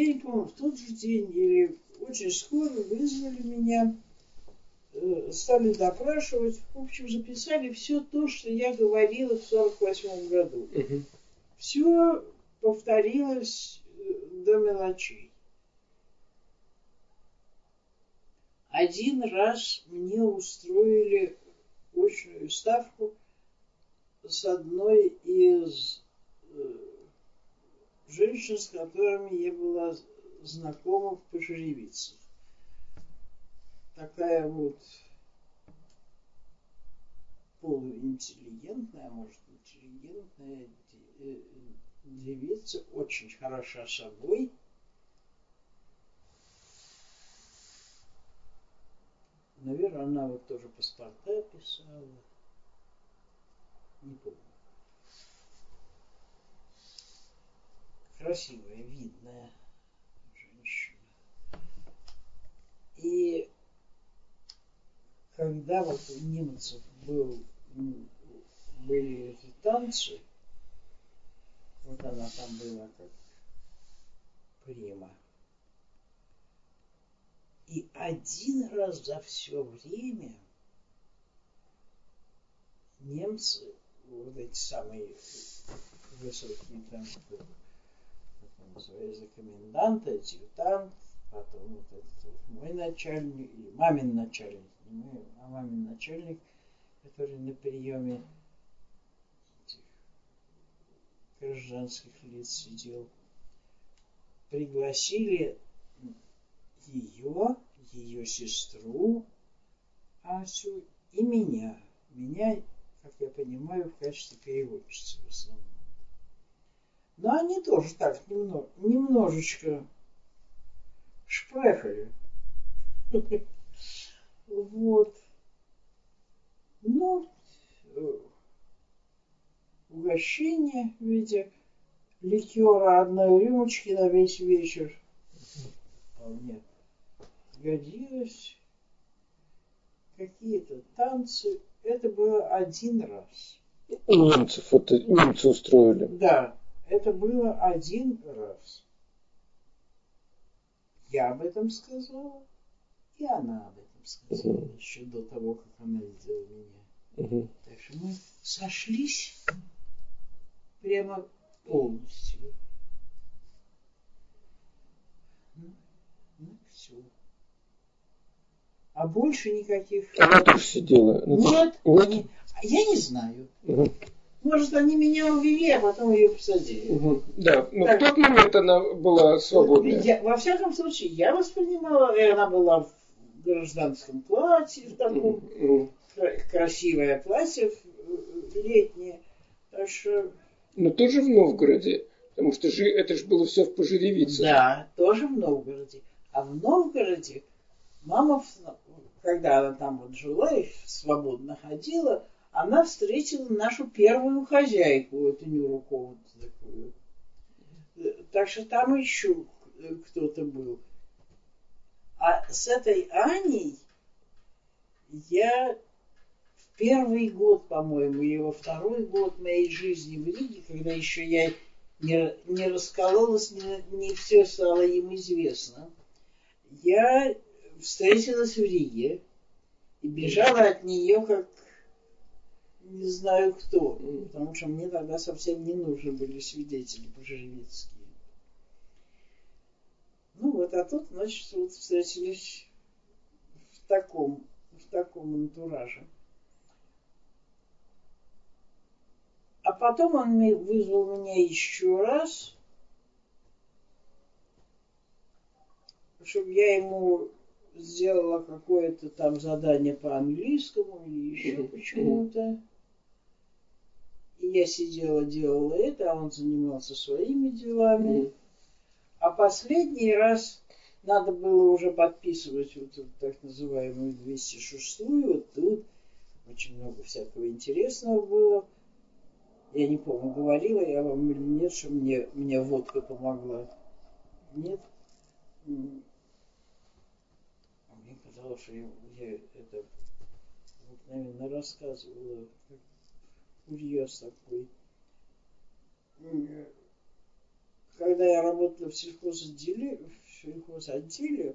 день, по-моему, в тот же день или очень скоро вызвали меня, э, стали допрашивать, в общем, записали все то, что я говорила в 48 году. Мгм. Все повторилось э, до мелочей. Один раз мне устроили очную ставку с одной из э, женщин, с которыми я была знакома в Пожеревицах. Такая вот полуинтеллигентная, может интеллигентная э, девица, очень хороша собой. Наверное, она вот тоже паспорта писала. Не помню. Красивая, видная женщина. И когда вот у немцев был, м, были эти танцы, вот она там была как прима. И один раз за все время немцы, вот эти самые высокие как он называется, комендант, адъютант, потом вот этот вот мой начальник, или мамин начальник, не мой, а мамин начальник, который на приеме этих гражданских лиц сидел, пригласили ее, ее сестру Асю и меня. Меня, как я понимаю, в качестве переводчицы в основном. Но они тоже так немного, немножечко шпрехали. Вот. Ну, э, угощение в виде ликера одной рюмочки на весь вечер вполне годилось. Какие-то танцы. Это было один раз. Немцев, это немцы устроили. Да, это было один раз. Я об этом сказала, и она об этом сказала Мгм. еще до того, как она видела меня. Мгм. Так что мы сошлись прямо полностью. Ну, ну все. А больше никаких... Она тоже сидела. Ну, Нет, не- я не знаю. Мгм. Может, они меня увели, а потом ее посадили. Мгм. Да, но Так. в тот момент она была свободная. Я- во всяком случае, я воспринимала, и она была в гражданском платье, в таком кра- красивое платье в- летнее. Так что, Но тоже в Новгороде. Потому что же, это же было все в Пожеревице. да, тоже в Новгороде. А в Новгороде мама, когда она там вот жила и свободно ходила, она встретила нашу первую хозяйку, эту Нюрукову такую. Так что там еще э, кто-то был. А с этой Аней я в первый год, по-моему, или во второй год моей жизни в Риге, когда еще я не, не раскололась, не, не все стало им известно, я встретилась в Риге и бежала от нее как не знаю кто, потому что мне тогда совсем не нужны были свидетели пожеревицкие. Ну вот, а тут, значит, вот встретились в таком, в таком антураже. А потом он вызвал меня еще раз, чтобы я ему сделала какое-то там задание по английскому или еще почему-то. Я сидела, делала это, а он занимался своими делами. А последний раз надо было уже подписывать вот эту так называемую 206-ю. Вот тут очень много всякого интересного было. Я не помню, говорила я вам или нет, что мне, мне водка помогла. Нет? А Мне казалось, что я, я это обыкновенно рассказывала, как курьез такой. Когда я работала в сельхозотделе, в сельхозотделе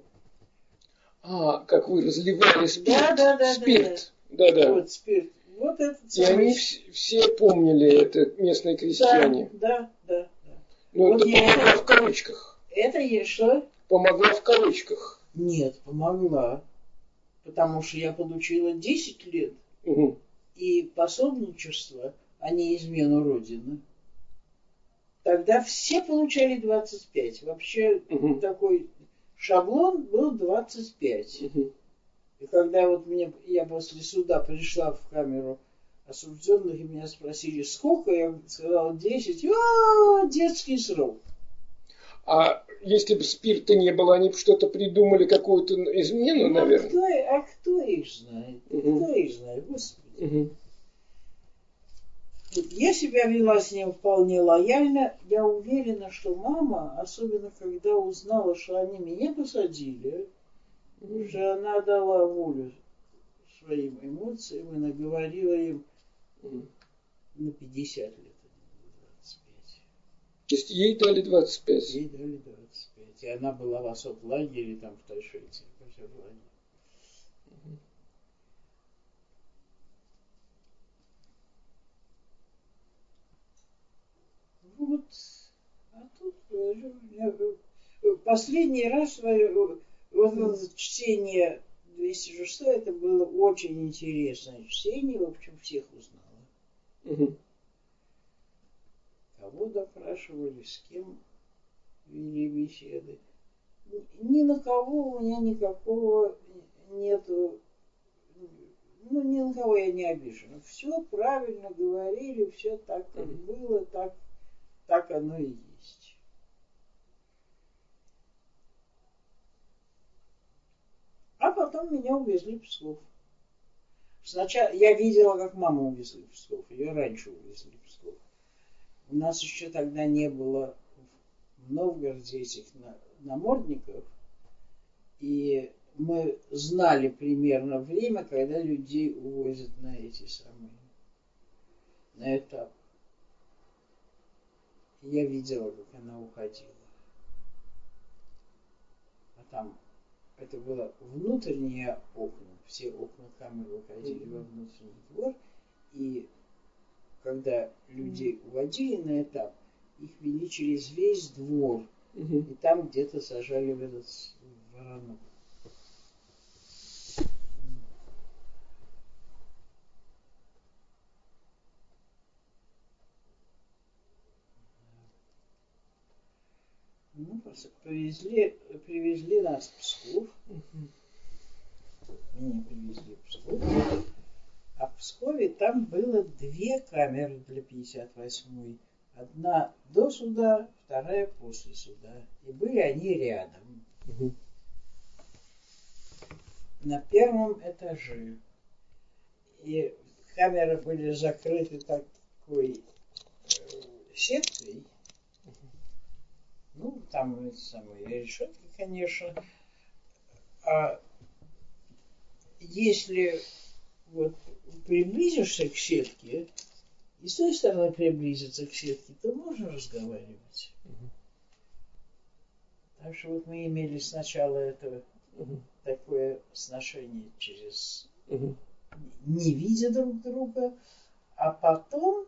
а, как вы разливали спирт. Да, да, да. Спирт. Да, да. Вот спирт. Вот это И они все, все помнили это, местные крестьяне. Да, да, да. Ну, вот это я... помогла в кавычках. Это я что? Помогла в кавычках. Нет, помогла. Потому что я получила 10 лет. Угу. И пособничество, а не измену Родины. Тогда все получали 25. Вообще угу. такой шаблон был 25. Угу. И когда вот мне, я после суда пришла в камеру осужденных, и меня спросили, сколько, я сказала 10, а, детский срок. А если бы спирта не было, они бы что-то придумали, какую-то измену, ну, наверное? Кто, а кто их знает? Угу. Кто их знает, Господи. Угу. Я себя вела с ним вполне лояльно. Я уверена, что мама, особенно когда узнала, что они меня посадили, уже она дала волю своим эмоциям и наговорила им на 50 лет, а 25. То есть ей дали 25? Ей дали 25. И она была в особом лагере там в Тайшете, в Азербайджане. Вот. А тут последний раз вот это чтение 206 это было очень интересное чтение, в общем, всех узнала. Угу. Кого допрашивали, с кем вели беседы. Ни на кого у меня никакого нету, ну, ни на кого я не обижена. Все правильно говорили, все так, как было, так так оно и есть. А потом меня увезли в Псков. Сначала я видела, как маму увезли в Псков. Ее раньше увезли в Псков. У нас еще тогда не было в Новгороде этих намордников. И мы знали примерно время, когда людей увозят на эти самые, на этап я видела, как она уходила. А там это было внутренние окна, все окна камеры выходили mm-hmm. во внутренний двор, и когда людей уводили на этап, их вели через весь двор, mm-hmm. и там где-то сажали в этот воронок. Повезли, привезли нас в Псков. Меня привезли в Псков. А в Пскове там было две камеры для 58-й. Одна до суда, вторая после суда. И были они рядом. Угу. На первом этаже. И камеры были закрыты такой э, сеткой ну, там эти самые решетки, конечно. А если вот приблизишься к сетке, и с той стороны приблизиться к сетке, то можно разговаривать. Угу. Так что вот мы имели сначала это угу. такое сношение через угу. не видя друг друга, а потом,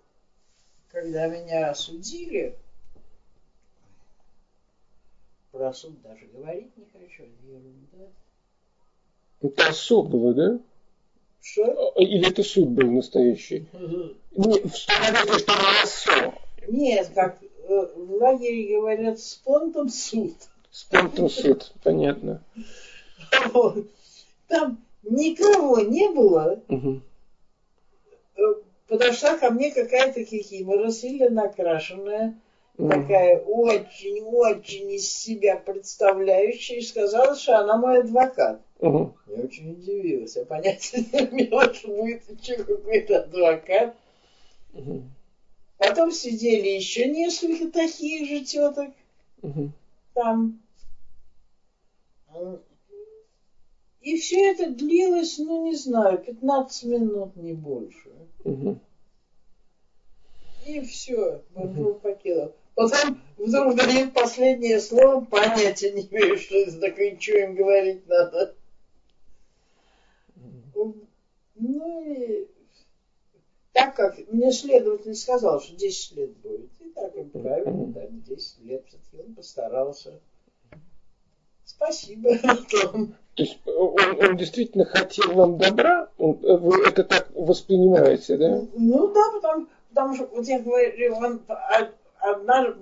когда меня осудили, про суд даже говорить не хочу, это ерунда. Это особого, да? Что? А, или это суд был настоящий? Не, в стороне, что рассо. Нет, как э, в лагере говорят, спонтом суд. Спонтом суд, понятно. Там никого не было. Угу. Подошла ко мне какая-то кикимора, сильно накрашенная, такая очень-очень из себя представляющая, и сказала, что она мой адвокат. Угу. Я очень удивилась. Я понятия не имела, что будет еще какой-то адвокат. Угу. Потом сидели еще несколько таких же теток угу. там. И все это длилось, ну, не знаю, 15 минут, не больше. Угу. И все, Бонжур покинул. Потом вдруг дает последнее слово, понятия не имею, что это такое, им говорить надо. Ну и так как мне следователь сказал, что 10 лет будет. И так и правильно, да, 10 лет. все он постарался. Спасибо. То есть он, он действительно хотел вам добра? Он, вы это так воспринимаете, да? Ну да, потому, потому что, вот я говорю, он одна,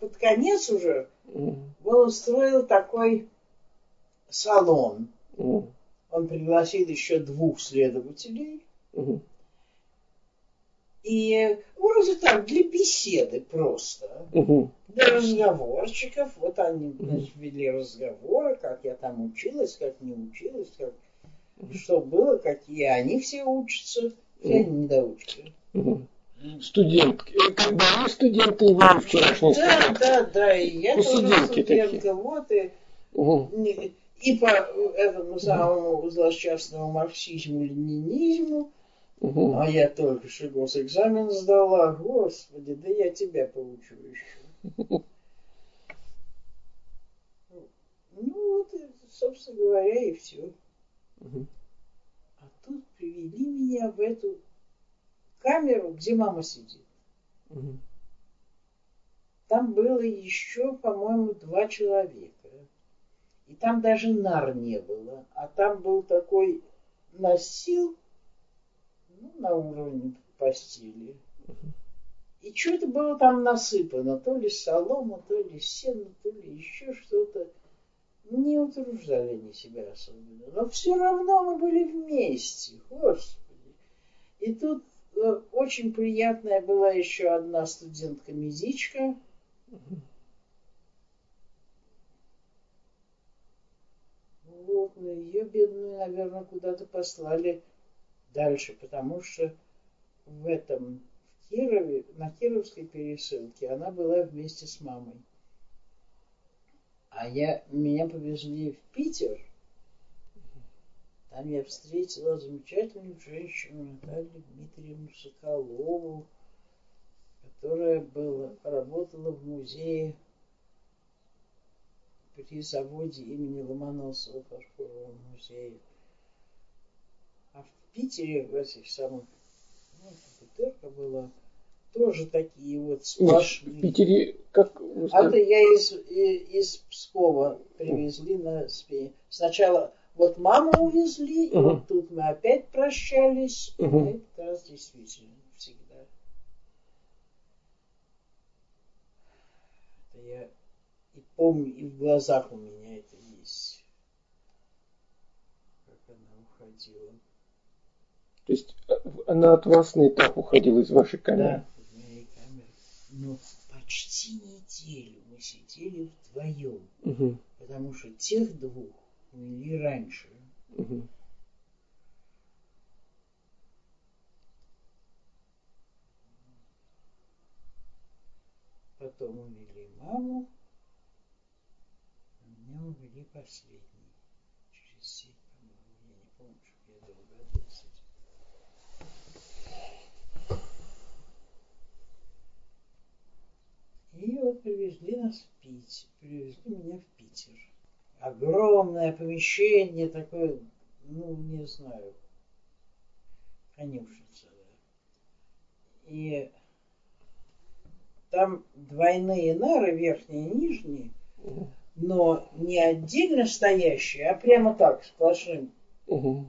под конец уже он устроил такой салон. Он пригласил еще двух следователей. И вроде так, для беседы просто. Угу. Для разговорчиков. Вот они значит, вели разговоры, как я там училась, как не училась, как, что было, какие они все учатся. Все они недоучки. Угу. Студентки. Э, как бы они студенты и вы вчерашние Да, да, да. И я тоже студентка. Такие. Вот, и, угу. и по этому самому злосчастному марксизму-ленинизму Угу. А я только что госэкзамен сдала. Господи, да я тебя поучу еще. Ну вот, собственно говоря, и все. Угу. А тут привели меня в эту камеру, где мама сидит. Угу. Там было еще, по-моему, два человека. И там даже нар не было. А там был такой носил, ну, на уровне постели. И что-то было там насыпано, то ли солома, то ли сено, то ли еще что-то. Не утруждали они себя особенно. Но все равно мы были вместе, господи. И тут э, очень приятная была еще одна студентка-медичка. Вот, но ее бедную, наверное, куда-то послали дальше, потому что в этом, в Кирове, на Кировской пересылке она была вместе с мамой. А я, меня повезли в Питер. Там я встретила замечательную женщину Наталью Дмитриевну Соколову, которая была, работала в музее при заводе имени Ломоносова, фарфоровом музее. Питере, в этих самых, ну, Петерка была, тоже такие вот сплошные. В Питере, как А это я из, из Пскова привезли на спине. Сначала вот маму увезли, и вот тут мы опять прощались. И этот раз действительно всегда. Это я и помню, и в глазах у меня это есть. Как она уходила. То есть э, она от вас на этап уходила из вашей камеры? Да, из моей камеры. Но почти неделю мы сидели вдвоем. Угу. Потому что тех двух увели раньше. Угу. Потом увели маму, а меня увели последний. Через семь, по-моему, я не помню, что я долго И вот привезли нас в Питер, привезли меня в Питер. Огромное помещение такое, ну, не знаю, конюшница. Да. И там двойные нары, верхние и нижние, но не отдельно стоящие, а прямо так, сплошным. Угу.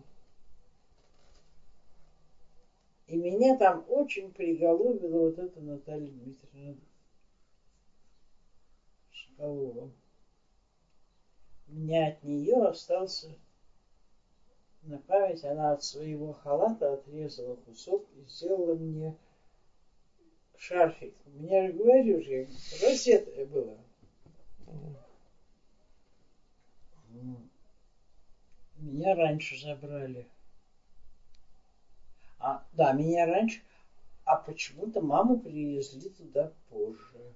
И меня там очень приголубила вот эта Наталья Дмитриевна Шкалова. Меня от нее остался на память, она от своего халата отрезала кусок и сделала мне шарфик. У меня же, говорю же, розетка была. Меня раньше забрали. А, да, меня раньше, а почему-то маму привезли туда позже.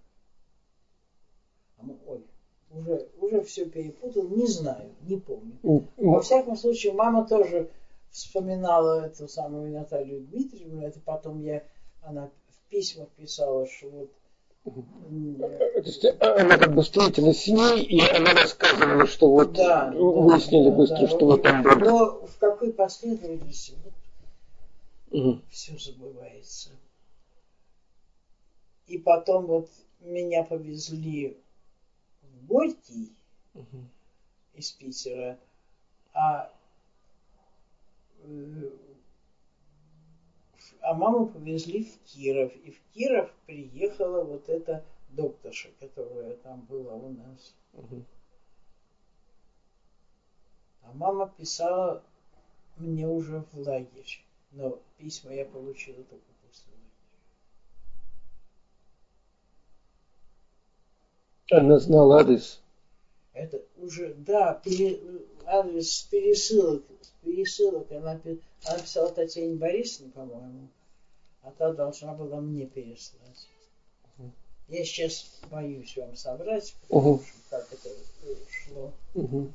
А мы, ой, уже, уже все перепутал, не знаю, не помню. Во всяком случае, мама тоже вспоминала эту самую Наталью Дмитриевну, это потом я, она в письмах писала, что вот То есть она как бы встретилась с ней, и она рассказывала, что вот да, выяснили да, быстро, да, что вот там было. Но в какой последовательности вот, угу. все забывается. И потом вот меня повезли Горький угу. из Питера, а э, а маму повезли в Киров. И в Киров приехала вот эта докторша, которая там была у нас. Угу. А мама писала мне уже в лагерь. Но письма я получила только после лагеря. Она знала адрес? Это уже, да, пере, адрес пересылок. Пересылок она, она писала Татьяне Борисовне, по-моему а та должна была мне переслать. Угу. Я сейчас боюсь вам собрать, угу. как это шло. Угу.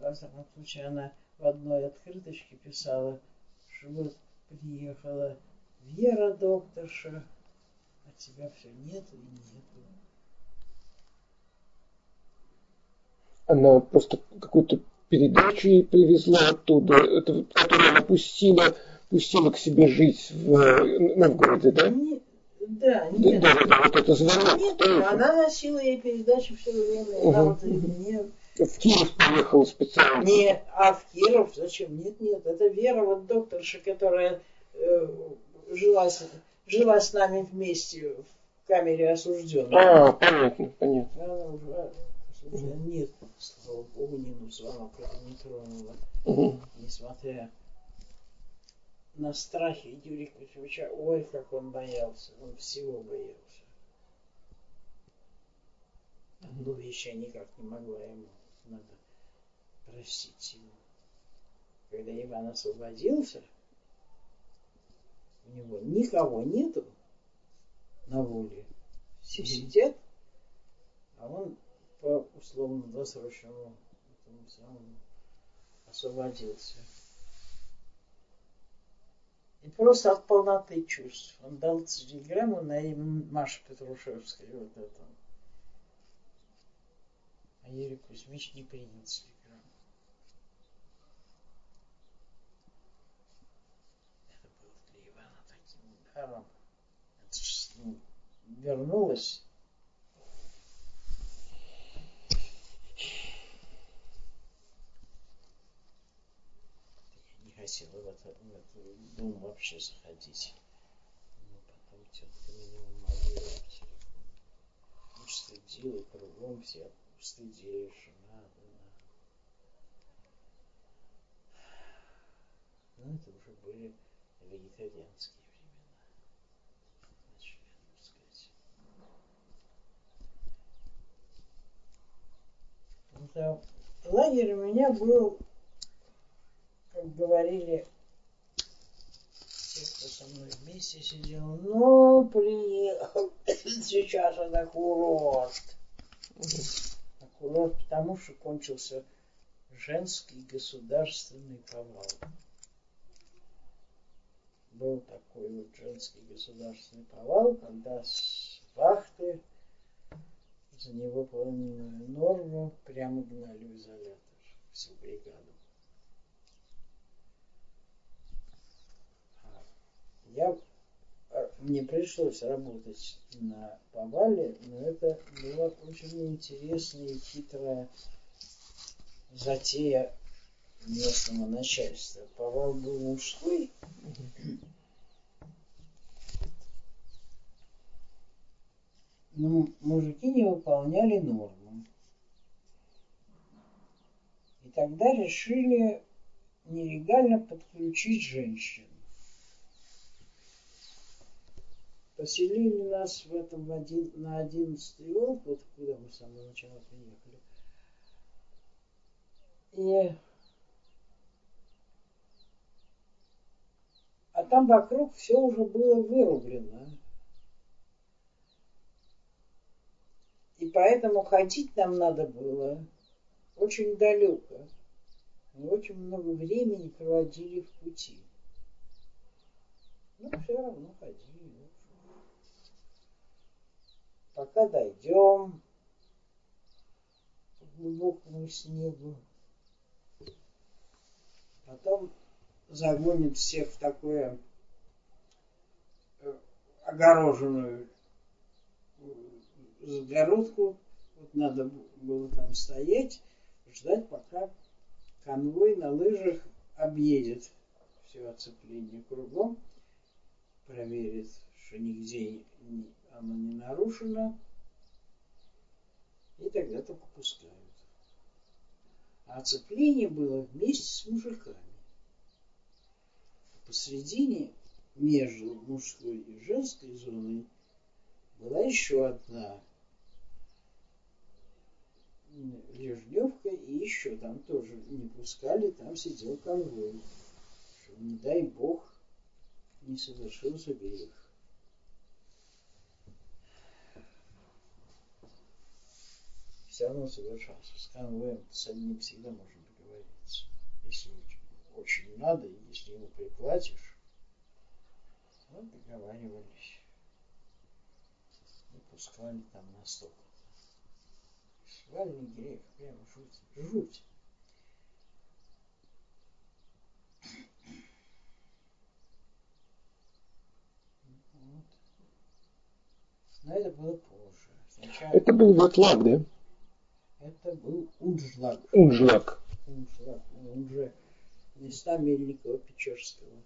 Во всяком случае, она в одной открыточке писала, что вот приехала Вера докторша, а тебя все нету и нету. Она просто какую-то передачу ей привезла оттуда, это, которую она пустила пустила к себе жить в э, Новгороде, да? Не, да, нет. Да, да, да, вот это звонок. Нет, она носила ей передачи все время. Угу. Она вот мне... В Киев поехала специально. Не, а в Киев зачем? Нет, нет, это Вера, вот докторша, которая э, жила, с, жила с нами вместе в камере осужденных. А, понятно, понятно. Она уже. Нет, слава богу, не звонок это не тронула. Угу. Несмотря на страхе Юрия Кузьмича, ой, как он боялся, он всего боялся. Одну вещь я никак не могла ему, надо простить ему. Когда Иван освободился, у него никого нету на воле. Все сидят, а он по условно-досрочному освободился. И просто от полноты чувств. Он дал телеграмму на имя Маши Петрушевской. Вот это. А Юрий Кузьмич не принял телеграмму. Это было для Ивана таким ударом. Это ж, ну, вернулось хотела в, это, в этот дом вообще заходить. Но потом тетка меня умолила в телефон. Ну, стыдила кругом все, стыдили, что надо, надо. Но это уже были вегетарианские времена. Начали, так сказать. Это лагерь у меня был как говорили те, кто со мной вместе сидел, ну, приехал сейчас это курорт. А курорт потому, что кончился женский государственный повал. Был такой вот женский государственный повал, когда с вахты за невыполненную норму прямо гнали в изолятор всю бригаду. Я, э, мне пришлось работать на повале, но это была очень интересная и хитрая затея местного начальства. Повал был мужской, но мужики не выполняли норму. И тогда решили нелегально подключить женщин. Поселили нас в этом в один, на одиннадцатый волк, вот куда мы с самого начала приехали. И а там вокруг все уже было вырублено. И поэтому ходить нам надо было очень далеко. Мы очень много времени проводили в пути. Но все равно ходили. Пока дойдем по глубокому снегу. Потом загонит всех в такое э, огороженную загородку. Вот надо было там стоять, ждать, пока конвой на лыжах объедет все оцепление кругом, проверит, что нигде оно не нарушено, и тогда только пускают. А оцепление было вместе с мужиками. Посредине между мужской и женской зоной была еще одна Лежневка и еще там тоже не пускали, там сидел конвой. Что, не дай бог, не совершился грех. Все равно совершался. С конвоем с одним всегда можно договориться. Если очень надо, если ему приплатишь, вот договаривались. И пускали там на стол. Свальный грех, прямо жуть. Жуть. Но это было позже. Сначала... Это был Ватлаг, да? Это был Унжлаг. Унжлаг. Унжлаг. Он уже места Мельникова Печерского.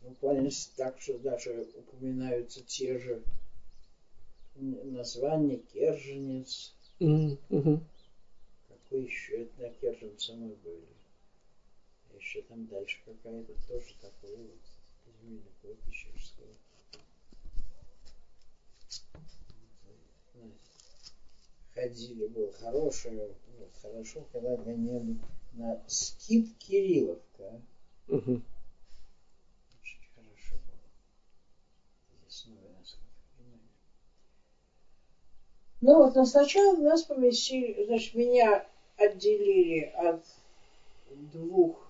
Буквально так, что даже упоминаются те же название Керженец. Mm-hmm. Какой еще это на Керженце мы были? Еще там дальше какая-то тоже такое вот Змеиного Пещерского. Ходили, было хорошее, вот, хорошо, когда гоняли на скид Кирилловка. Uh-huh. Ну вот, но сначала нас поместили, значит, меня отделили от двух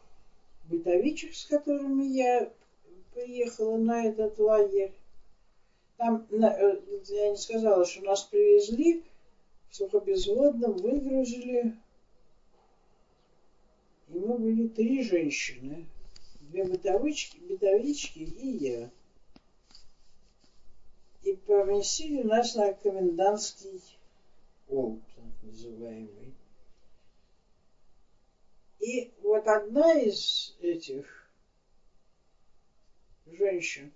бытовичек, с которыми я приехала на этот лагерь. Там, э, я не сказала, что нас привезли сухобезводном, выгрузили. И мы были три женщины. Две бытовички, бытовички и я и поместили нас на комендантский полк, так называемый. И вот одна из этих женщин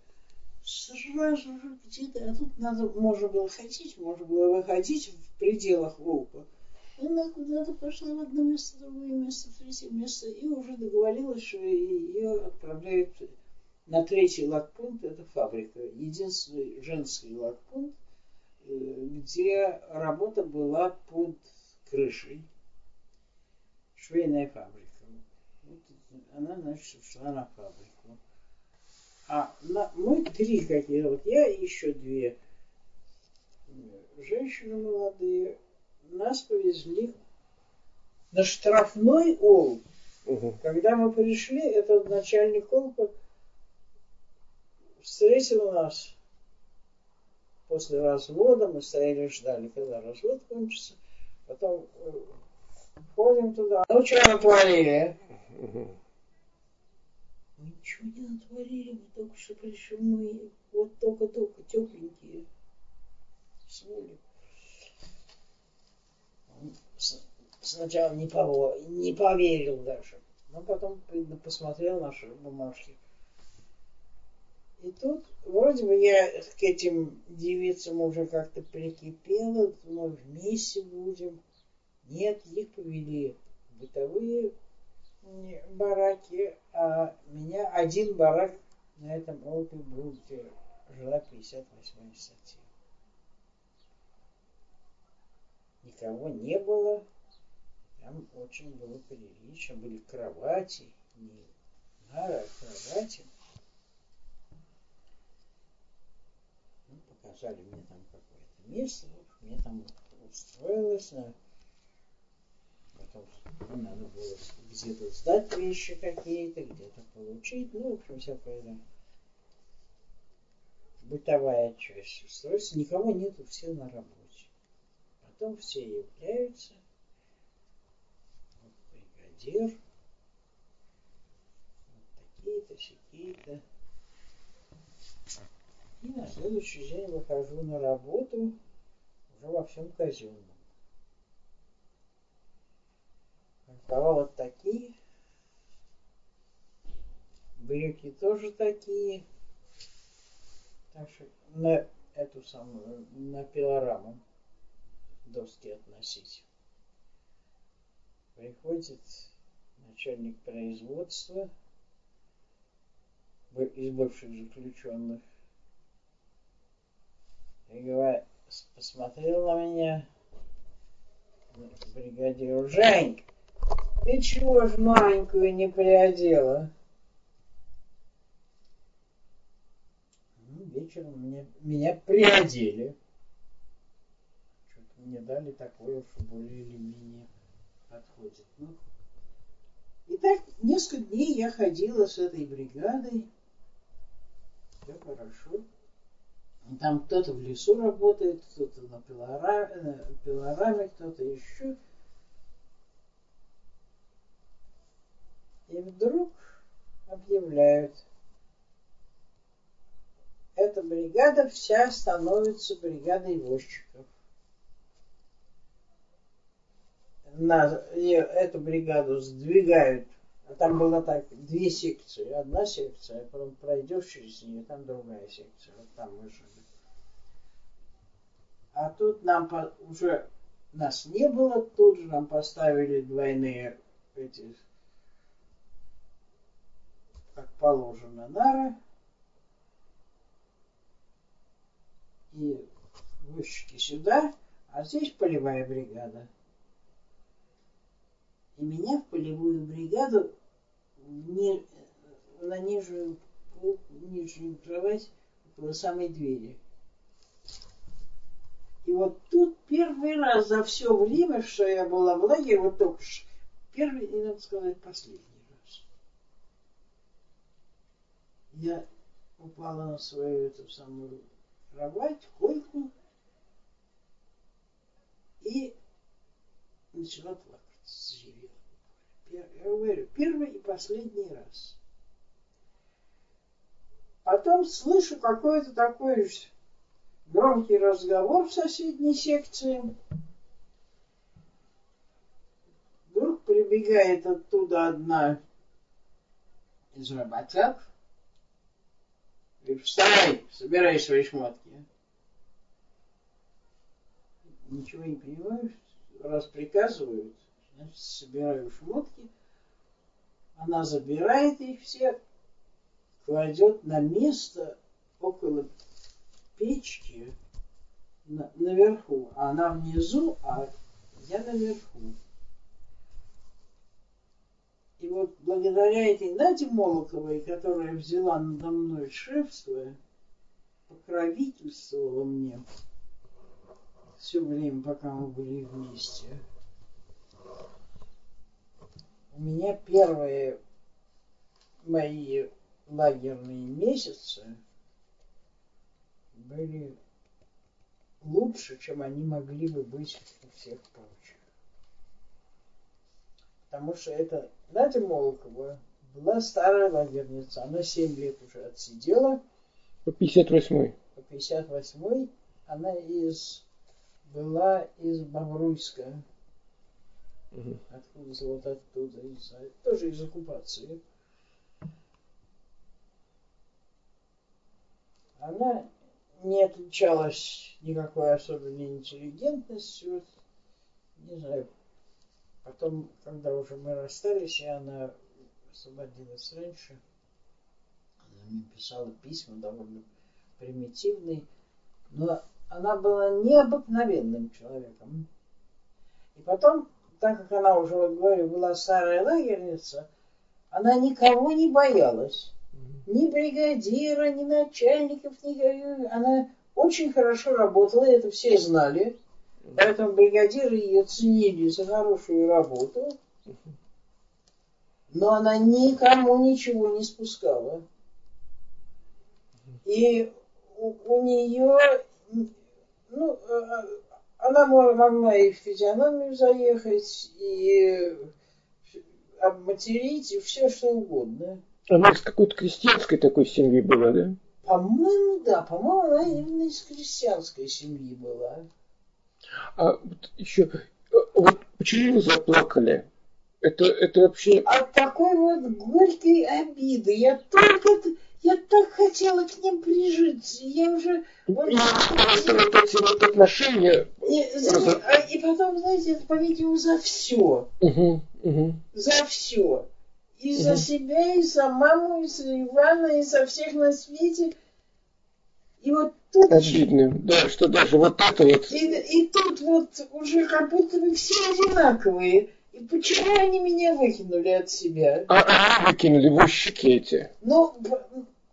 сразу же где-то, а тут надо, можно было ходить, можно было выходить в пределах волка. Она куда-то пошла в одно место, в другое место, в третье место, и уже договорилась, что ее отправляют на третий лагпункт это фабрика. Единственный женский лагпункт, э, где работа была под крышей. Швейная фабрика. Вот она, значит, ушла на фабрику. А на, мы три какие вот я и еще две женщины молодые, нас повезли на штрафной ол. Угу. Когда мы пришли, этот начальник олпа встретил нас после развода, мы стояли ждали, когда развод кончится. Потом э, ходим туда. Ну, что натворили? Ничего не натворили, мы только что пришли, мы вот только-только тепленькие. С Сначала не, пово... не поверил даже. Но потом посмотрел наши бумажки. И тут вроде бы я к этим девицам уже как-то прикипела, мы вместе будем. Нет, их повели в бытовые бараки, а меня один барак на этом опе был, где жила 58 статья. Никого не было, там очень было прилично, были кровати, не нары, а кровати. показали мне там какое-то место, мне там устроилось, а ну, надо было где-то сдать вещи какие-то, где-то получить, ну, в общем, всякое, да. бытовая часть устройства, никого нету, все на работе. Потом все являются, вот бригадир, вот такие-то, сякие-то. И на следующий день выхожу на работу уже во всем казенном. Рукава вот такие, брюки тоже такие. Так что на эту самую, на пилораму доски относить. Приходит начальник производства из бывших заключенных и говорит, посмотрел на меня бригадир Женька, ты чего ж маленькую не приодела? Ну, вечером мне, меня приодели. Что-то мне дали такое, что более или менее подходит. Ну, и так несколько дней я ходила с этой бригадой. Все хорошо. Там кто-то в лесу работает, кто-то на пилораме, пилораме кто-то еще. И вдруг объявляют, эта бригада вся становится бригадой возчиков. На эту бригаду сдвигают а там было так, две секции. Одна секция, а потом пройдешь через нее, там другая секция. Вот там мы жили. А тут нам по, уже нас не было, тут же нам поставили двойные эти, как положено, нары. И вышки сюда, а здесь полевая бригада. И меня в полевую бригаду на нижнюю, нижнюю кровать около самой двери. И вот тут первый раз за все время, что я была в лагере, вот только что, первый, и надо сказать, последний раз. Я упала на свою эту самую кровать, койку, и начала плакать, заживела. Я говорю, первый и последний раз. Потом слышу какой-то такой громкий разговор в соседней секции. Вдруг прибегает оттуда одна из работяг. Говорит, вставай, собирай свои шмотки. Ничего не понимаешь, раз приказывают, значит, собираю шмотки. Она забирает их все, кладет на место около печки на, наверху. Она внизу, а я наверху. И вот благодаря этой Наде Молоковой, которая взяла надо мной шефство, покровительствовала мне все время, пока мы были вместе, у меня первые мои лагерные месяцы были лучше, чем они могли бы быть у всех прочих. Потому что это Надя Молокова была старая лагерница. Она 7 лет уже отсидела. По 58-й. По 58-й. Она из, была из Бобруйска. Угу. Откуда вот оттуда, не знаю, тоже из оккупации. Она не отличалась никакой особенной интеллигентностью. Не знаю, потом, когда уже мы расстались, и она освободилась раньше, она мне писала письма довольно примитивные, но она была необыкновенным человеком. И потом так как она уже, вот говорю, была старая лагерница, она никого не боялась. Ни бригадира, ни начальников, ни... Она очень хорошо работала, это все знали. Поэтому бригадиры ее ценили за хорошую работу. Но она никому ничего не спускала. И у, у нее, ну, э, она могла и в физиономию заехать, и обматерить, и все что угодно. Она из какой-то крестьянской такой семьи была, да? По-моему, да. По-моему, она именно из крестьянской семьи была. А вот еще, вот почему вы заплакали? Это, это вообще... От такой вот горькой обиды. Я только... Я так хотела к ним прижиться. Я уже... Вот, и, это вот эти вот отношения... И, за, и потом, знаете, это, по-видимому, за все. Угу, угу. За все. И угу. за себя, и за маму, и за Ивана, и за всех на свете. И вот тут... Обидно, да, что даже вот это вот... И, и тут вот уже как будто бы все одинаковые. И почему они меня выкинули от себя? А, а выкинули в эти. Ну,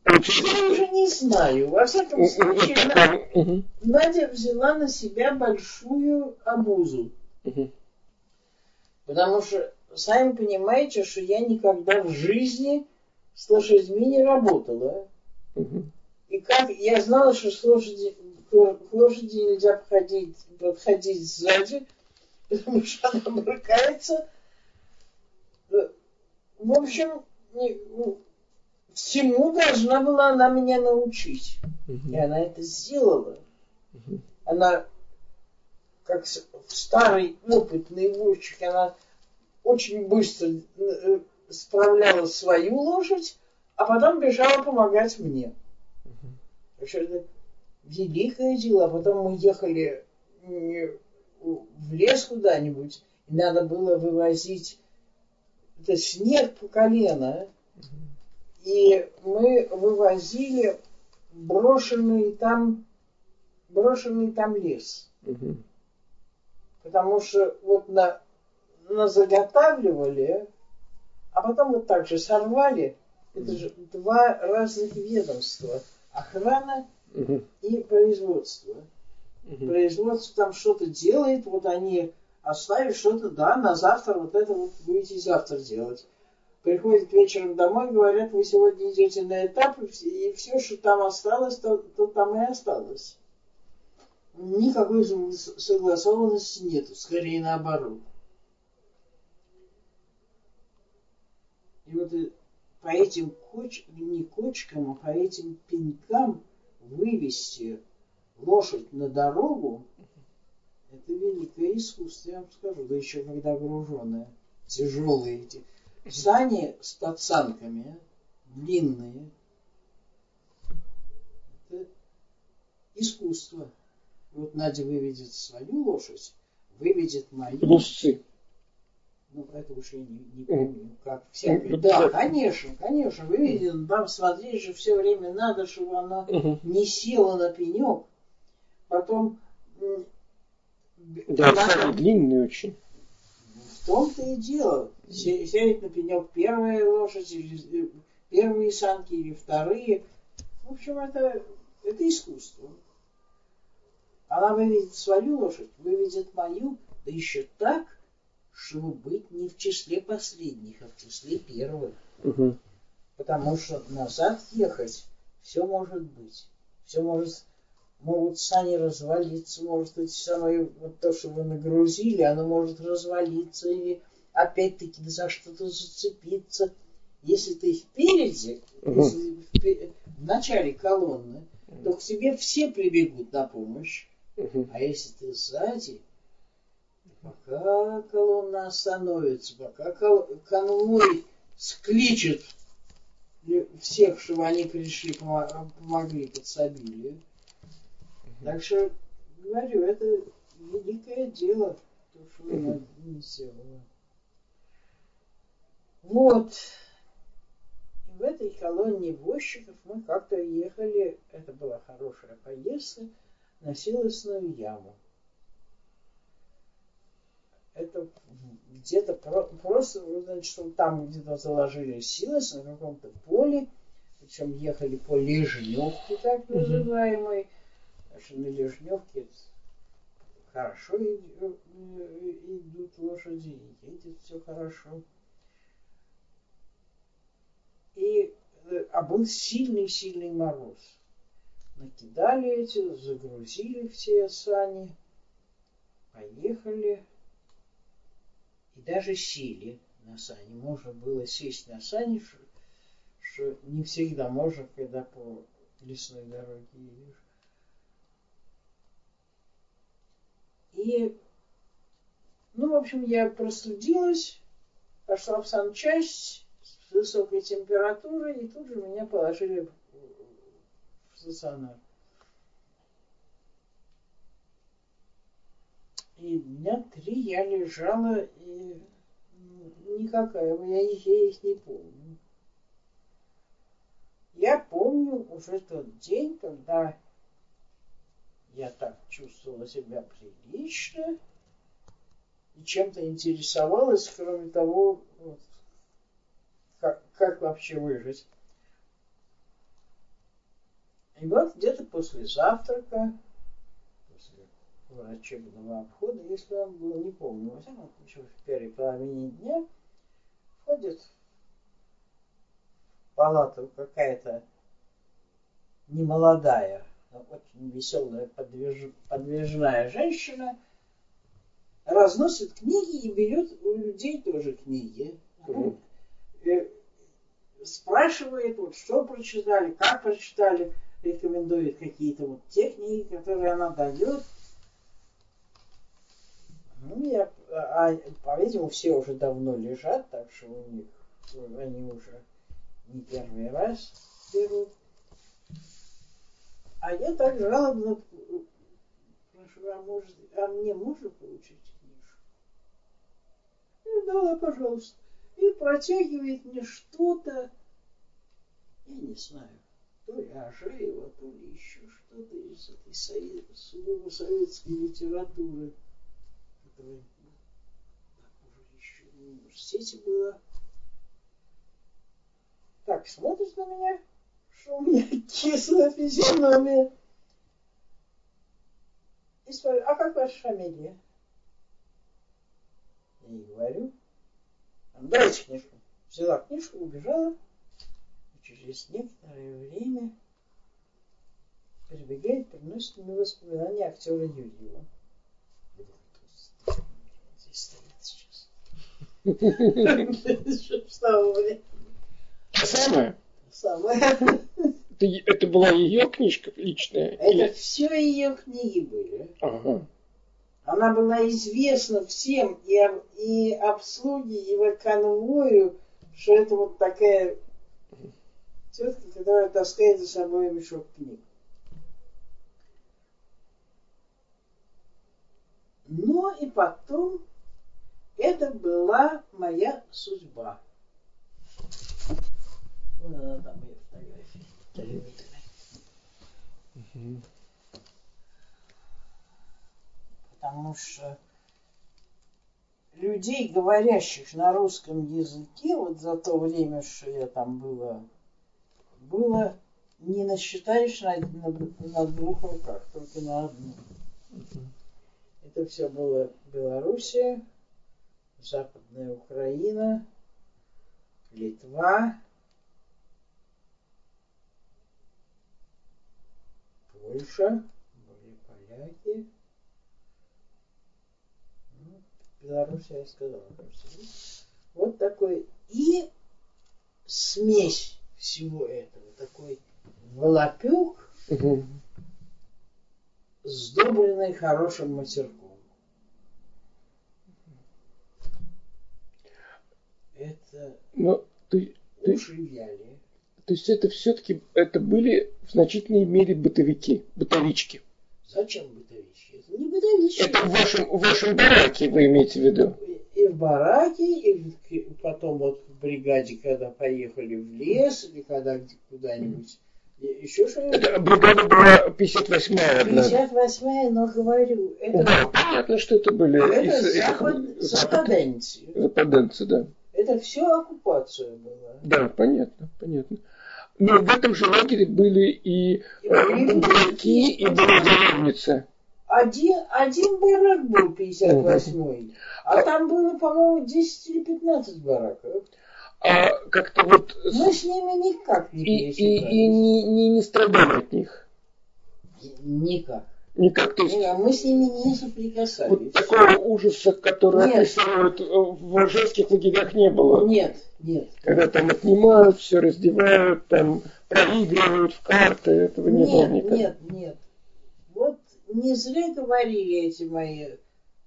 я уже не знаю. Во всяком случае, Надя взяла на себя большую обузу. Потому что, сами понимаете, что я никогда в жизни с лошадьми не работала. И как я знала, что с лошади, к лошади нельзя подходить, подходить сзади, потому что она брыкается. В общем, всему должна была она меня научить. Угу. И она это сделала. Угу. Она, как старый опытный возчик, она очень быстро э, справляла свою лошадь, а потом бежала помогать мне. Это великое дело. А потом мы ехали в лес куда-нибудь, и надо было вывозить это снег по колено. И мы вывозили брошенный там, брошенный там лес. Угу. Потому что вот на, на заготавливали, а потом вот так же сорвали. Это же два разных ведомства. Охрана угу. и производство. Угу. Производство там что-то делает, вот они оставили что-то, да, на завтра вот это вот будете завтра делать приходят вечером домой, говорят, вы сегодня идете на этап, и все, что там осталось, то, то там и осталось. Никакой согласованности нету, скорее наоборот. И вот по этим коч, не кочкам, а по этим пенькам вывести лошадь на дорогу, это великое искусство, я вам скажу, да еще когда груженная, тяжелые эти Сани с подсанками, длинные, это искусство. Вот Надя выведет свою лошадь, выведет мою. Лужцы. Ну, это уж я не, не помню, как всякое. Да, конечно, конечно, выведен. Там смотреть же все время надо, чтобы она не села на пенек. Потом... Да, надо... длинный очень том-то и дело. Сядет на пенек первая лошадь, или э, первые санки или вторые. В общем, это, это искусство. Она выведет свою лошадь, выведет мою, да еще так, чтобы быть не в числе последних, а в числе первых. Угу. Потому что назад ехать все может быть. Все может могут сани развалиться, может эти самые, вот то, что вы нагрузили, оно может развалиться или опять-таки за что-то зацепиться. Если ты впереди, угу. если в, начале колонны, то к тебе все прибегут на помощь. Угу. А если ты сзади, пока колонна остановится, пока конвой скличет всех, чтобы они пришли, помогли подсобили, так что, говорю, это великое дело, то, что она сделала. Вот. И в этой колонне возчиков мы как-то ехали, это была хорошая поездка, на силосную яму. Это где-то про, просто, значит, там где-то заложили силос на каком-то поле, причем ехали по лежневке, так называемой, mm-hmm что на Лежневке хорошо идут лошади, едет все хорошо. И, а был сильный-сильный мороз. накидали эти, загрузили все сани, поехали и даже сели на сани. Можно было сесть на сани, что, что не всегда можно, когда по лесной дороге едешь. И, ну, в общем, я простудилась, пошла в санчасть с высокой температурой, и тут же меня положили в стационар. И дня три я лежала, никакая, я, я их не помню. Я помню уже тот день, когда я так чувствовала себя прилично и чем-то интересовалась, кроме того, вот, как, как вообще выжить. И вот где-то после завтрака врачебного обхода, если он был, не помню, во всяком случае, в первой половине дня входит в палату какая-то немолодая, но очень веселая, подвиж... подвижная женщина, разносит книги и берет у людей тоже книги. Mm-hmm. Спрашивает, вот что прочитали, как прочитали, рекомендует какие-то вот техники, которые она дает – ну, я, а, по-видимому, все уже давно лежат, так что у них они уже не первый раз берут. А я так жалобно прошу, а, может, а мне можно получить книжку? И дала, пожалуйста. И протягивает мне что-то, я не знаю, то ли Ажеева, то ли еще что-то из этой советской литературы которое так уже еще в университете было. Так, смотрит на меня, что у меня кислая физиономия. И спрашивает, а как ваша фамилия? Я ей говорю, дайте книжку. Взяла книжку, убежала. И через некоторое время прибегает, приносит мне воспоминания актера Юрьева. Самое? Самое. Это, это была ее книжка личная? Это или... все ее книги были. Ага. Она была известна всем и, и обслуге, и конвою, что это вот такая тетка, которая таскает за собой мешок книг. Но и потом это была моя судьба. Вот она там ее фотография. Угу. Потому что людей, говорящих на русском языке, вот за то время, что я там была, было не насчитаешь на, на, на двух руках, только на одну. Это все было Белоруссия, Западная Украина, Литва, Польша, были поляки, ну, Беларусь, я сказала. Вот такой и смесь всего этого, такой волопюк, угу. сдобренный хорошим матерком. Это Но ты, ты. То есть это все-таки это были в значительной мере бытовики, бытовички. Зачем бытовички? Это не бытовички. Это в вашем, в вашем бараке вы имеете в виду? И в бараке, и потом вот в бригаде, когда поехали в лес, или когда куда-нибудь еще что Это бригада была 58-я. 58-я, но говорю, это... Да, понятно, что это были... Это из, запад, западенцы. Западенцы, да. Это все оккупация была. Да, понятно, понятно. Но в этом же лагере были и бараки, и была деревница. Один, один барак был 58-й, а, а там было, по-моему, 10 или 15 бараков. А как-то вот... Мы с ними никак не И, и, и не, не, не страдали от них. Никак. Никак, то есть Мы с ними не соприкасались. вот такого ужаса, который Нет. описывают э, в женских лагерях, не было. Нет, нет. Когда там отнимают, все раздевают, там проигрывают в карты, этого не было Нет, никогда. нет, нет. Вот не зря говорили эти мои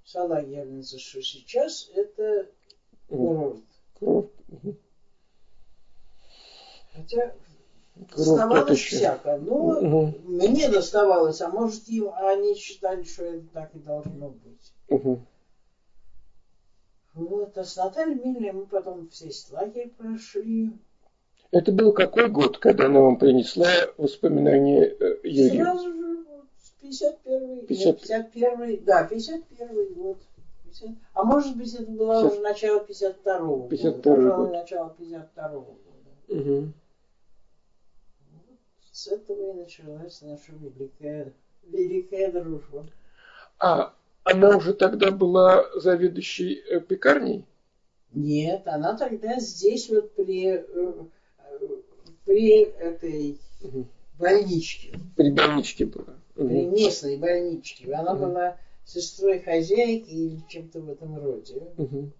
салагерницы, что сейчас это курорт. Кровь, мгм. Хотя доставалось еще. всяко. Но Мгм. мне доставалось, а может им они считали, что это так и должно быть. Мгм. Вот, а с Натальей Мильной мы потом все лагерь прошли. Это был какой год, когда она вам принесла воспоминания э, Юрия? Сразу же, вот, 51-й, 50 нет, 51-й, да, 51-й год. 50 А может быть, это было 50 уже начало 52-го 52-й года. Пожалуй, год. начало 52-го года. Мгм. С этого и началась наша великая, великая дружба. А она уже тогда была заведующей э, пекарней? Нет, она тогда здесь вот при, э, при этой больничке, При больничке была. при местной больничке. Она Мгм. была сестрой хозяйки или чем-то в этом роде. Мгм.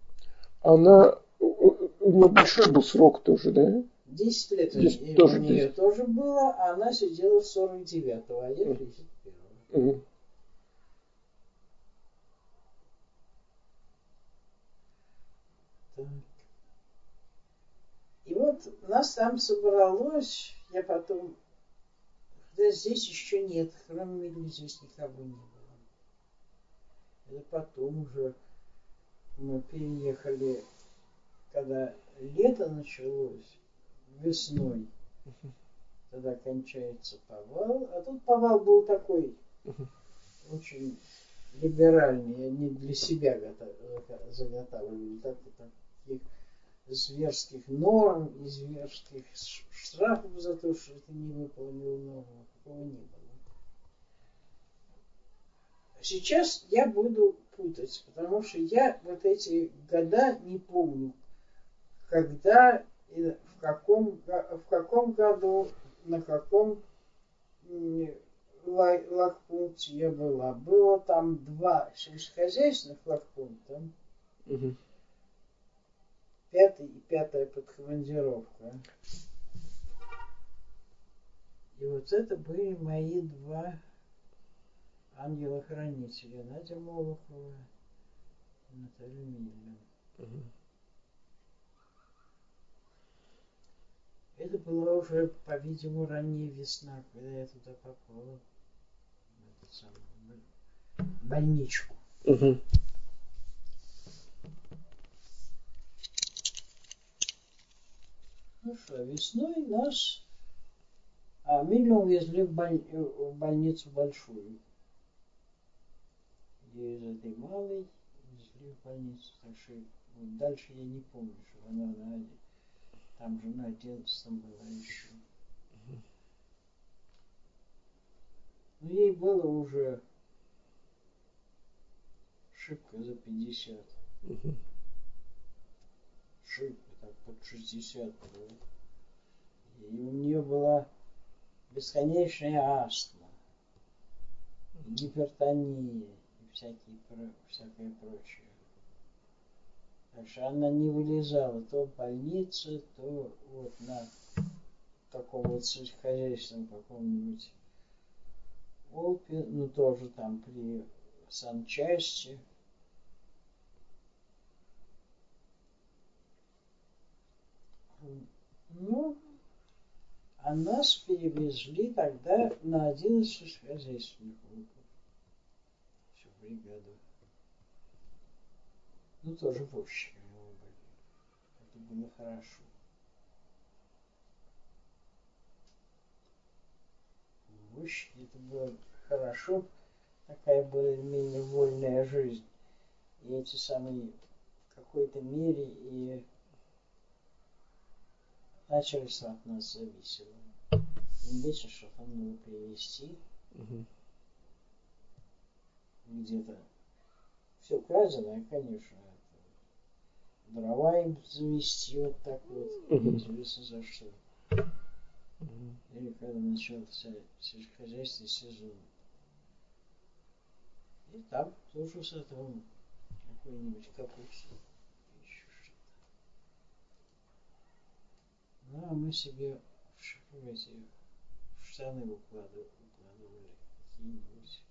Она, у нее большой был срок тоже, да? 10 лет Здесь у, тоже у нее 10. тоже было, а она сидела в 49-го, а я Мгм. 31-го. Мгм. Так. И вот нас там собралось, я потом, да здесь еще нет, кроме Мили здесь никого не было. Это потом уже мы переехали, когда лето началось, весной. Тогда кончается повал. А тут повал был такой очень либеральный. Они для себя гото- заготавливали так, таких зверских норм и зверских штрафов за то, что ты не выполнил норму. Такого не было. Сейчас я буду путать, потому что я вот эти года не помню, когда каком, в каком году, на каком лагпункте я была. Было там два сельскохозяйственных лагпункта, Мгм. пятый и пятая подкомандировка. И вот это были мои два ангела-хранителя, Надя Молохова и Наталья Мильна. Мгм. Это была уже, по-видимому, ранняя весна, когда я туда попала. В эту самую боль- больничку. Мгм. Ну что, весной нас а, Мильну увезли в, боль- э, в больницу большую. И из этой малой увезли в больницу. Так что вот дальше я не помню, что она на оде- там же на одиннадцатом была еще. Ну, ей было уже шибко за 50. Мгм. шибко, так под 60 было. И у нее была бесконечная астма, гипертония и всякие, всякое прочее. Так она не вылезала то в больнице, то вот на таком вот сельскохозяйственном каком-нибудь Олпе, ну тоже там при санчасти. Ну, а нас перевезли тогда на 11 хозяйственных округов. Всю бригаду. Ну, тоже возчиками мы были. Это было хорошо. Возчики это было хорошо. Такая более-менее вольная жизнь. И эти самые в какой-то мере и начальство от нас зависело. Им что-то надо привезти Мгм. где-то. Все краденое, конечно. Дрова им завести вот так вот. Неизвестно за что. Или когда начался сельскохозяйственный сезон. И там тоже с этого какой-нибудь капусту. Еще что-то. Ну, а мы себе в эти штаны укладывали, укладывали какие-нибудь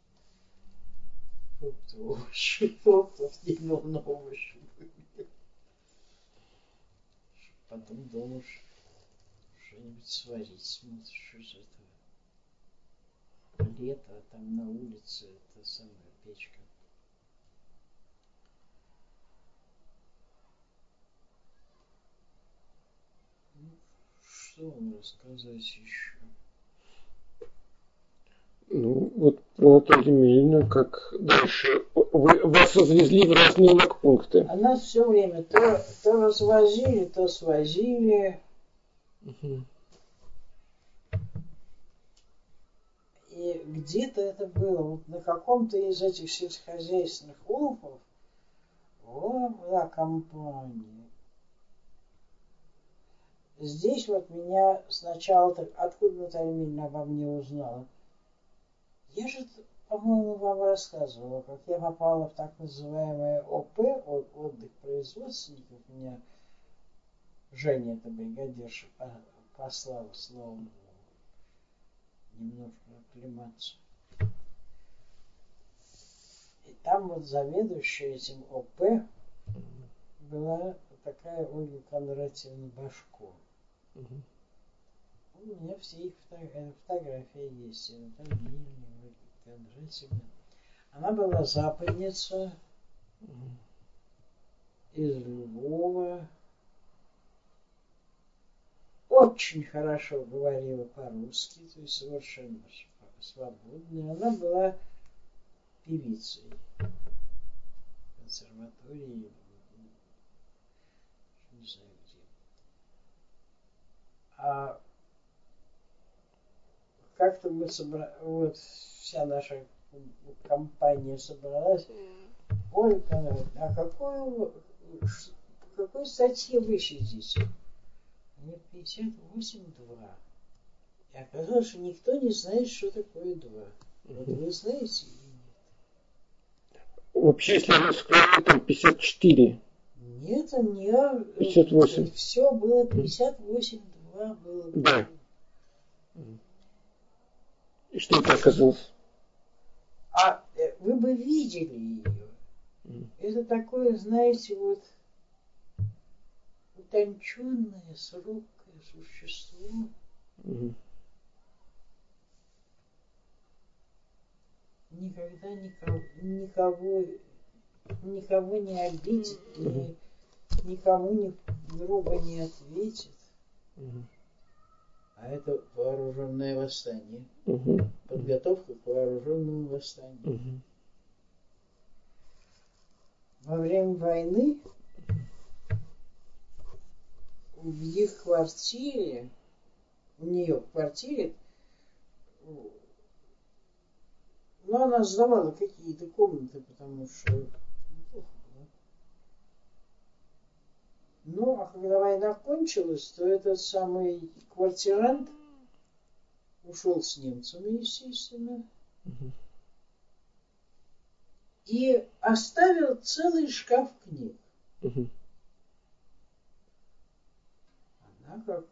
фрукты, овощи, фруктов не было, но овощи были. Потом дома что-нибудь сварить, смотришь из этого. Лето, а там на улице это самая печка. Ну, что вам рассказать еще? Ну, вот про Наталью Емельевну, как дальше вы, вас развезли в разные лагпункты. А нас все время то, то развозили, то свозили. Угу. И где-то это было, вот на каком-то из этих сельскохозяйственных улупов, о, была компания. Здесь вот меня сначала, так, откуда Наталья Ильина обо мне узнала? Я же, по-моему, вам рассказывала, как я попала в так называемое ОП, отдых производственников. Меня Женя, это бригадирша, послала словом немножко оклематься. И там вот заведующая этим ОП была такая Ольга Кондратьевна Башко. Угу. У меня все их фото- фотографии есть. Это Кондратьевна. Она была западница из Львова очень хорошо говорила по-русски, то есть совершенно свободная. Она была певицей консерватории, не знаю где. А как-то мы собрали, вот вся наша компания собралась. Ой, а какой, какой статье вы сидите? Мне 58-2. И оказалось, что никто не знает, что такое 2. Вот вы знаете или нет? Вообще, если я скажу, там 54. Нет, а не 58. Все было 58-2 было. Да. И что это оказалось? А э, вы бы видели ее. Это такое, знаете, вот утонченное, срокое существо. Угу. Никогда никого, никого, никого не обидит, угу. ни, никому не, грубо не ответит. Угу. А это вооруженное восстание. Угу. Подготовка к вооруженному восстанию. Угу. Во время войны в их квартире, у нее в квартире, ну, она сдавала какие-то комнаты, потому что неплохо было. Ну, а когда война кончилась, то этот самый квартирант ушел с немцами, естественно, угу. и оставил целый шкаф книг. Угу. Она, как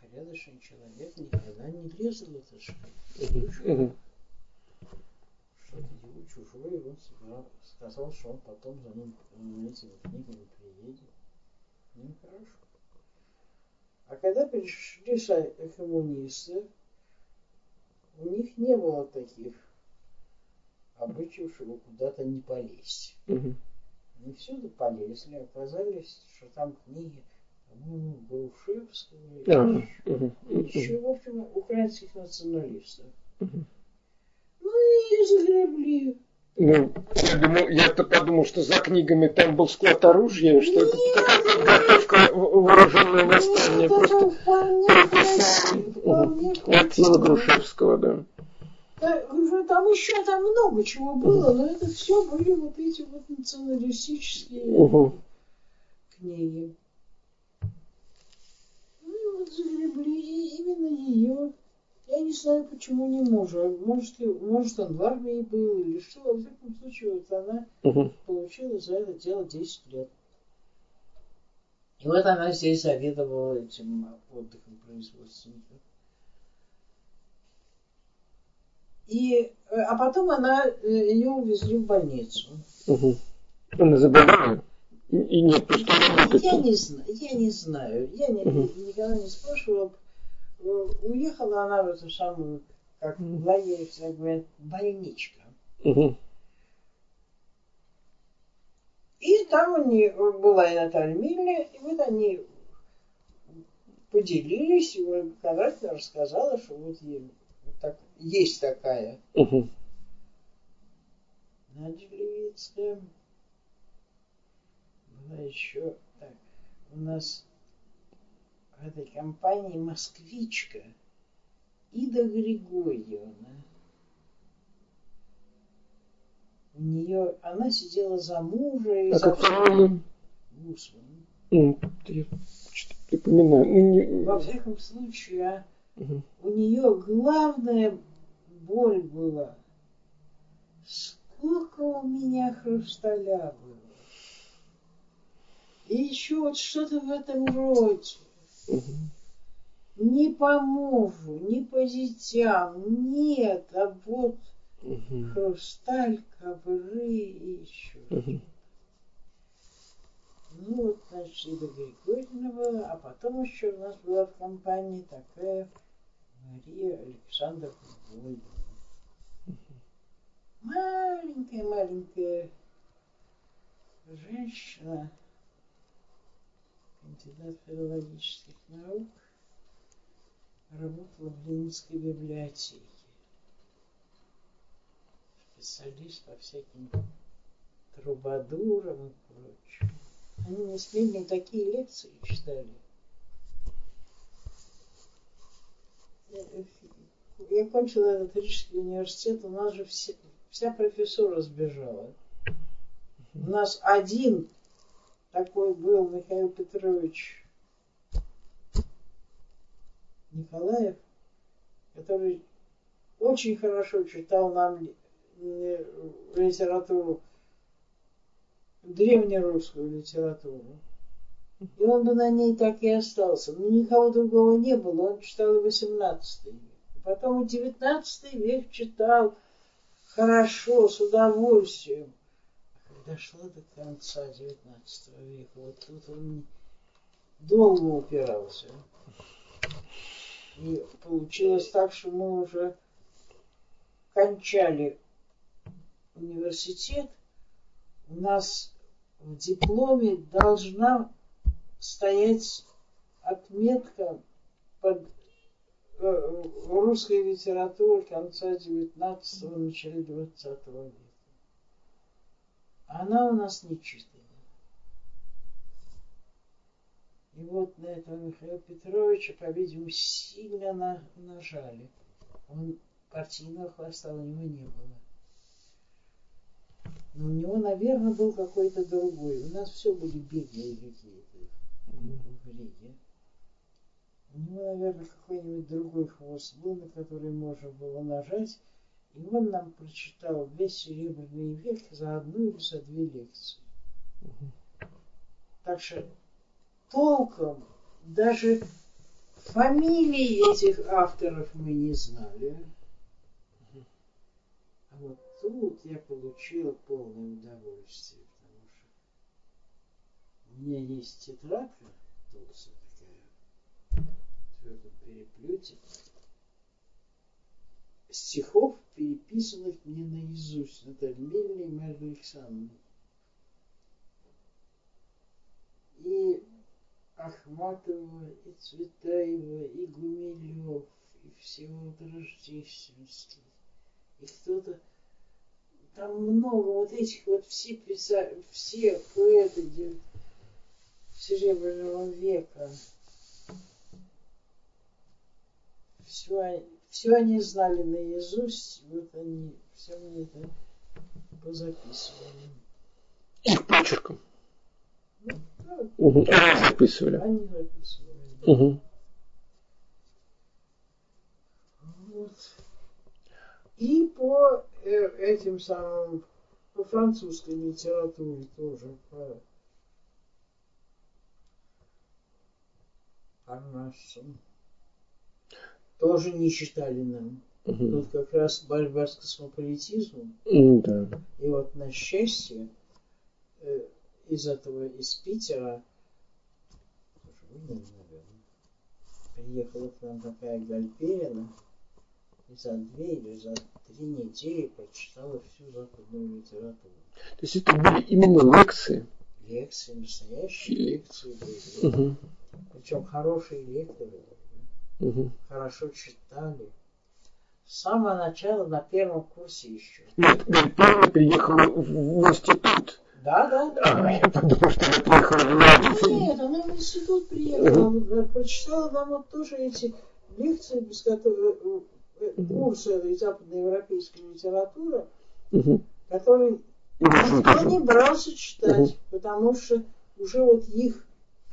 порядочный человек, никогда не лезла в этот шкаф. Что-то его чужое, он сказал, что он потом за ним этими книгами приедет. Ну, хорошо. А когда пришли коммунисты, у них не было таких обычаев, чтобы куда-то не полезть. Угу. Они всюду полезли, оказались, что там книги по-моему, Грушевского, а, угу, еще, в общем, украинских националистов. Угу. Ну и загребли. Ну, я думал, я-то подумал, что за книгами там был склад оружия, что это такая подготовка вооруженное восстание. Просто хватило Грушевского, да. Там еще там много чего было, но это все были вот эти вот националистические угу. книги вот загребли именно ее. Я не знаю, почему не мужа. Может, может он в армии был или что. Во всяком случае, вот она угу. получила за это дело 10 лет. И вот она здесь заведовала этим отдыхом производственным. И, э, а потом она, э, ее увезли в больницу. Угу. Она заболела? И нет, просто я не знаю, я не знаю. Я не, угу. никогда не спрашивала. Уехала она в эту самую, как в лагере всегда говорят, больничка. Угу. И там у нее была и Наталья Мильня, и вот они поделились, и Ольга Конратьевна рассказала, что вот ей так, есть такая. Угу. Надя Левицкая. Была еще так. У нас в этой компании москвичка Ида Григорьевна. У нее, она сидела за мужа и а за Гусман. Я припоминаю. Во всяком случае, а Угу. У нее главная боль была. Сколько у меня хрусталя было. И еще вот что-то в этом роде. Не по мужу, не по детям, нет, а вот угу. хрусталь, ковры и еще. Угу. Ну вот, значит, Ида Григорьевна была, а потом еще у нас была в компании такая Мария Александровна Вольна. Маленькая-маленькая женщина, кандидат филологических наук, работала в Ленинской библиотеке. Специалист по всяким трубадурам и прочему. Они мне с Лениным такие лекции читали. я кончила этот Рижский университет, у нас же все, вся профессура сбежала. У нас один такой был Михаил Петрович Николаев, который очень хорошо читал нам литературу, древнерусскую литературу. И он бы на ней так и остался. Но никого другого не было. Он читал и 18 век. Потом и 19 век читал хорошо, с удовольствием. Шла до конца 19 века, вот тут он долго упирался. И получилось так, что мы уже кончали университет. У нас в дипломе должна стоять отметка под э, русской литературы конца 19-го, начала 20 века. Она у нас не читана. И вот на этого Михаила Петровича, по-видимому, сильно на, нажали. Он партийного хвоста у него не было. Но у него, наверное, был какой-то другой. У нас все были бедные какие-то в Риге. У него, наверное, какой-нибудь другой хвост был, на который можно было нажать. И он нам прочитал весь Серебряный век за одну или за две лекции. Так что толком даже фамилии этих авторов мы не знали. А вот тут я получила полное удовольствие. У меня есть тетрадка толстая такая, в твердом переплете, стихов, переписанных мне наизусть. Это Мельна и Марья. И Ахматова, и Цветаева, и Гумилев, и всего Рождественский. И кто-то там много вот этих вот все писали, все поэты Серебряного века. Все, все они знали наизусть, вот они все мне это позаписывали. Их почерком? Ну, да, угу. Записывали? Они записывали, да. Угу. Вот. И по э, этим самым, по французской литературе тоже, по Арнашцам. Тоже не читали нам. Мгм. Тут как раз борьба с космополитизмом. Да. И вот на счастье э, из этого, из Питера, приехала к нам такая Гальперина, и за две или за три недели прочитала всю западную литературу. То есть это были именно лекции. Лекции, настоящие лекции были. Мгм. Причем хорошие лекторы, Мгм. хорошо читали. С самого начала, на первом курсе еще. Нет, Гальперина приехала в, институт. Да, да, да. А, я подумал, что она приехала в лекции. Нет, она в институт приехала, прочитала нам вот тоже эти лекции, без которых э, э, курсы этой западноевропейской литературы, Мгм. который Нужен никто не брался читать, потому что уже вот их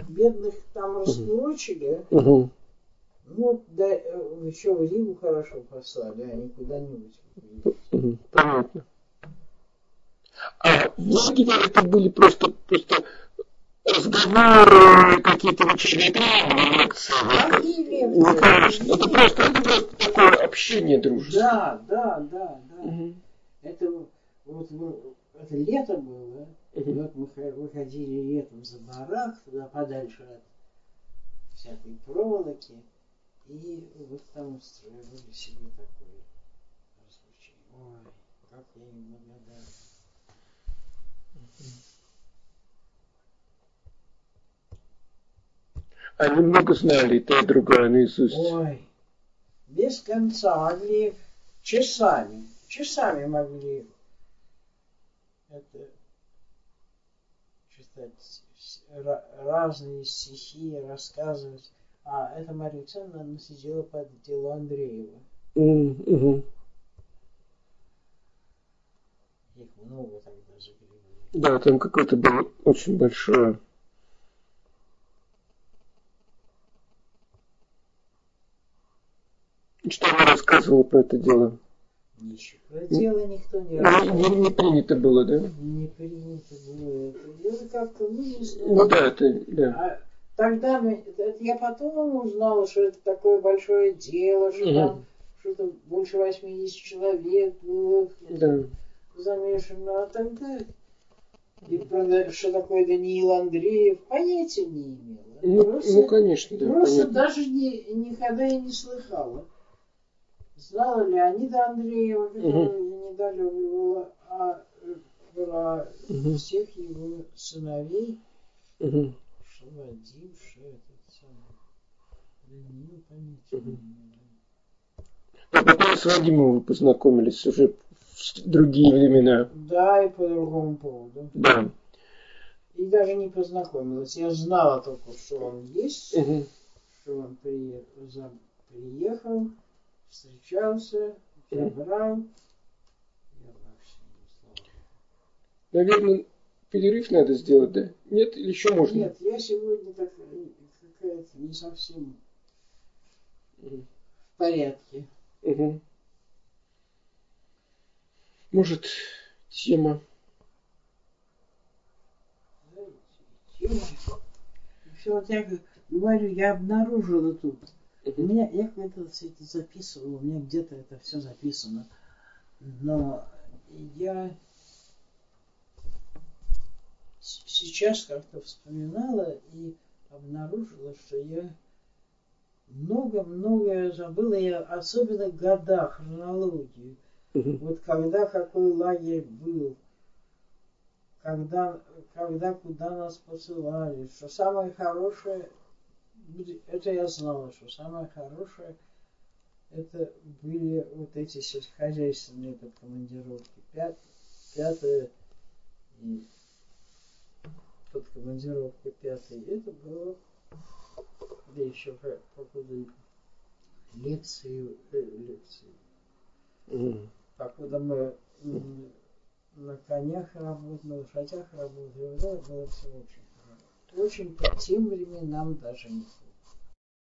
бедных там раскурочили. Ну, да, э, еще в Ригу хорошо послали, а не куда-нибудь. Понятно. А в лагере это были просто, просто разговоры, какие-то очередные лекции. Какие Ну, конечно. Это просто, это просто такое общение дружеское. Да, да, да, да. Мгм. Это вот мы- это лето было, и Мгм. вот мы хо- выходили летом за барак, туда подальше от всякой проволоки, и вот там устроили себе такое развлечение. Ой, как я им благодарен. Они много знали, то, и другое наизусть. Ой, без конца могли часами, часами могли это читать разные стихи, рассказывать. А эта Мария Александровна, она сидела под дело Андреева. Мгм. Их много тогда загребли. Да, там какое-то было очень большое. Что она рассказывала про это дело? Ничего. Про дело никто не рассказывал. Не, не принято было, да? Не принято было это дело как-то, ну не знаю. Ну да, это, да. А тогда я потом узнала, что это такое большое дело, что Мгм. там что-то больше 80 человек было Да. замешано. А тогда и про- что такое Даниил Андреев, понятия не имела. Ну, просто ну, конечно, да. просто понятно. даже не, никогда и не слыхала. Знала Леонида Андреева, которого я недолюбливала, а э, про Мгм. всех его сыновей Мгм. Что этот самый. Даниил, имею. А потом с Вадимом вы познакомились уже в другие времена. Да, и по другому поводу. Да. И даже не познакомилась. Я знала только, что он есть, Мгм. что он при- за- приехал, встречался, забрал. Я вообще не знала. Наверное, перерыв надо сделать, да? Нет, или еще можно? Нет, я сегодня так, какая-то не совсем в порядке. Мгм. Может, тема. Все, вот я говорю, я обнаружила тут. У меня, я когда-то все это записывала, у меня где-то это все записано. Но я сейчас как-то вспоминала и обнаружила, что я много-многое забыла, я особенно года, хронологию. Мгм. Вот когда какой лагерь был, когда, когда куда нас посылали, что самое хорошее, это я знала, что самое хорошее, это были вот эти сельскохозяйственные подкомандировки. Пят, пятое и подкомандировка пятая, это было, да еще по- покуда лекции, э, лекции Мгм. покуда мы м, на конях работали, на лошадях работали, это было все очень хорошо. Очень по тем временам даже неплохо.